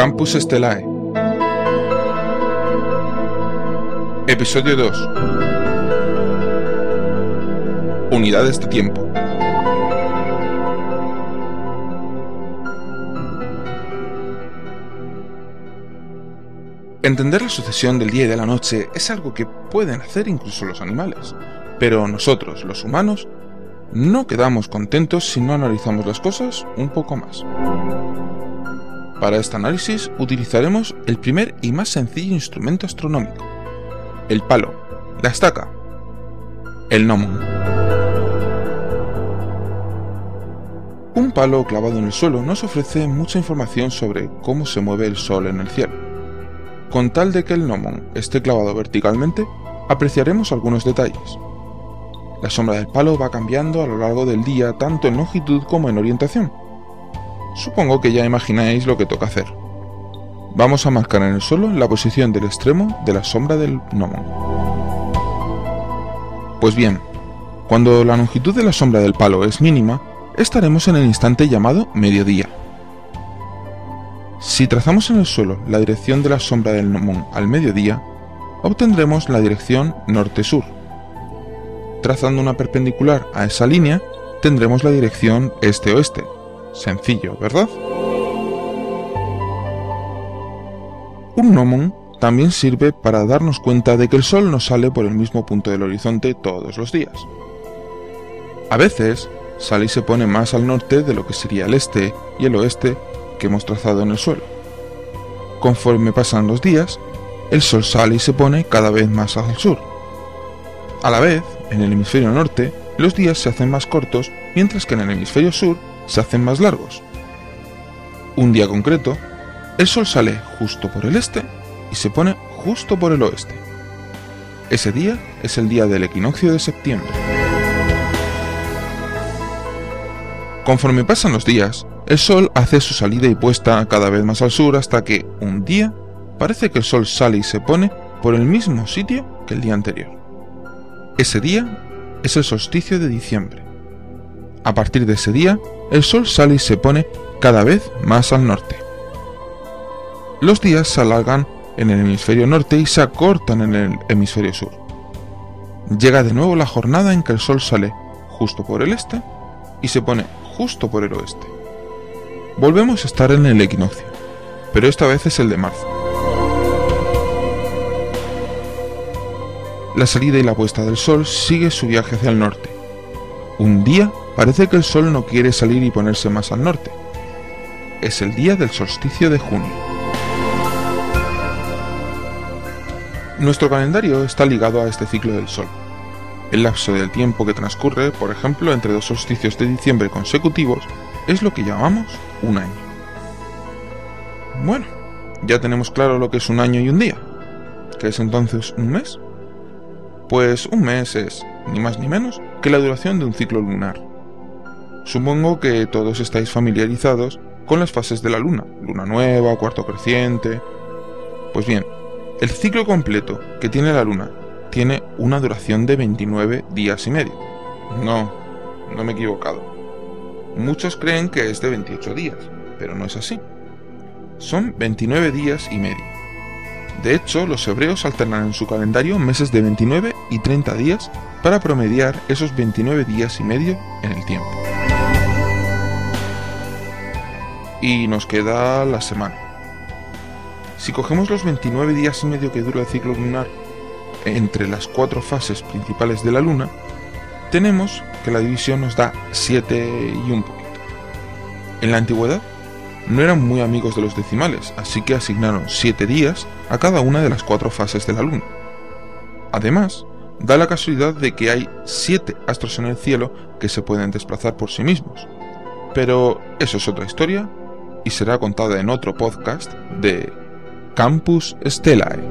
Campus Stellae. Episodio 2. Unidades de tiempo. Entender la sucesión del día y de la noche es algo que pueden hacer incluso los animales, pero nosotros, los humanos, no quedamos contentos si no analizamos las cosas un poco más. Para este análisis utilizaremos el primer y más sencillo instrumento astronómico, el palo, la estaca, el gnomon. Un palo clavado en el suelo nos ofrece mucha información sobre cómo se mueve el Sol en el cielo. Con tal de que el gnomon esté clavado verticalmente, apreciaremos algunos detalles. La sombra del palo va cambiando a lo largo del día tanto en longitud como en orientación Supongo que ya imagináis lo que toca hacer. Vamos a marcar en el suelo la posición del extremo de la sombra del gnomon. Pues bien, cuando la longitud de la sombra del palo es mínima, estaremos en el instante llamado mediodía. Si trazamos en el suelo la dirección de la sombra del gnomon al mediodía, obtendremos la dirección norte-sur. Trazando una perpendicular a esa línea, tendremos la dirección este-oeste, Sencillo, ¿verdad? Un gnomon también sirve para darnos cuenta de que el Sol no sale por el mismo punto del horizonte todos los días. A veces sale y se pone más al norte de lo que sería el este y el oeste que hemos trazado en el suelo. Conforme pasan los días, el Sol sale y se pone cada vez más al sur. A la vez, en el hemisferio norte, los días se hacen más cortos, mientras que en el hemisferio sur se hacen más largos. Un día concreto, el sol sale justo por el este y se pone justo por el oeste. Ese día es el día del equinoccio de septiembre. Conforme pasan los días, el sol hace su salida y puesta cada vez más al sur hasta que, un día, parece que el sol sale y se pone por el mismo sitio que el día anterior. Ese día es el solsticio de diciembre. A partir de ese día, el sol sale y se pone cada vez más al norte. Los días se alargan en el hemisferio norte y se acortan en el hemisferio sur. Llega de nuevo la jornada en que el sol sale justo por el este y se pone justo por el oeste. Volvemos a estar en el equinoccio, pero esta vez es el de marzo. La salida y la puesta del sol sigue su viaje hacia el norte. Un día Parece que el sol no quiere salir y ponerse más al norte. Es el día del solsticio de junio. Nuestro calendario está ligado a este ciclo del sol. El lapso del tiempo que transcurre, por ejemplo, entre dos solsticios de diciembre consecutivos, es lo que llamamos un año. Bueno, ya tenemos claro lo que es un año y un día. ¿Qué es entonces un mes? Pues un mes es, ni más ni menos, que la duración de un ciclo lunar. Supongo que todos estáis familiarizados con las fases de la luna, luna nueva, cuarto creciente. Pues bien, el ciclo completo que tiene la luna tiene una duración de 29 días y medio. No, no me he equivocado. Muchos creen que es de 28 días, pero no es así. Son 29 días y medio. De hecho, los hebreos alternan en su calendario meses de 29 y 30 días para promediar esos 29 días y medio en el tiempo. Y nos queda la semana. Si cogemos los 29 días y medio que dura el ciclo lunar entre las cuatro fases principales de la Luna, tenemos que la división nos da 7 y un poquito. En la antigüedad no eran muy amigos de los decimales, así que asignaron 7 días a cada una de las cuatro fases de la Luna. Además, da la casualidad de que hay 7 astros en el cielo que se pueden desplazar por sí mismos. Pero eso es otra historia y será contada en otro podcast de Campus Stellae.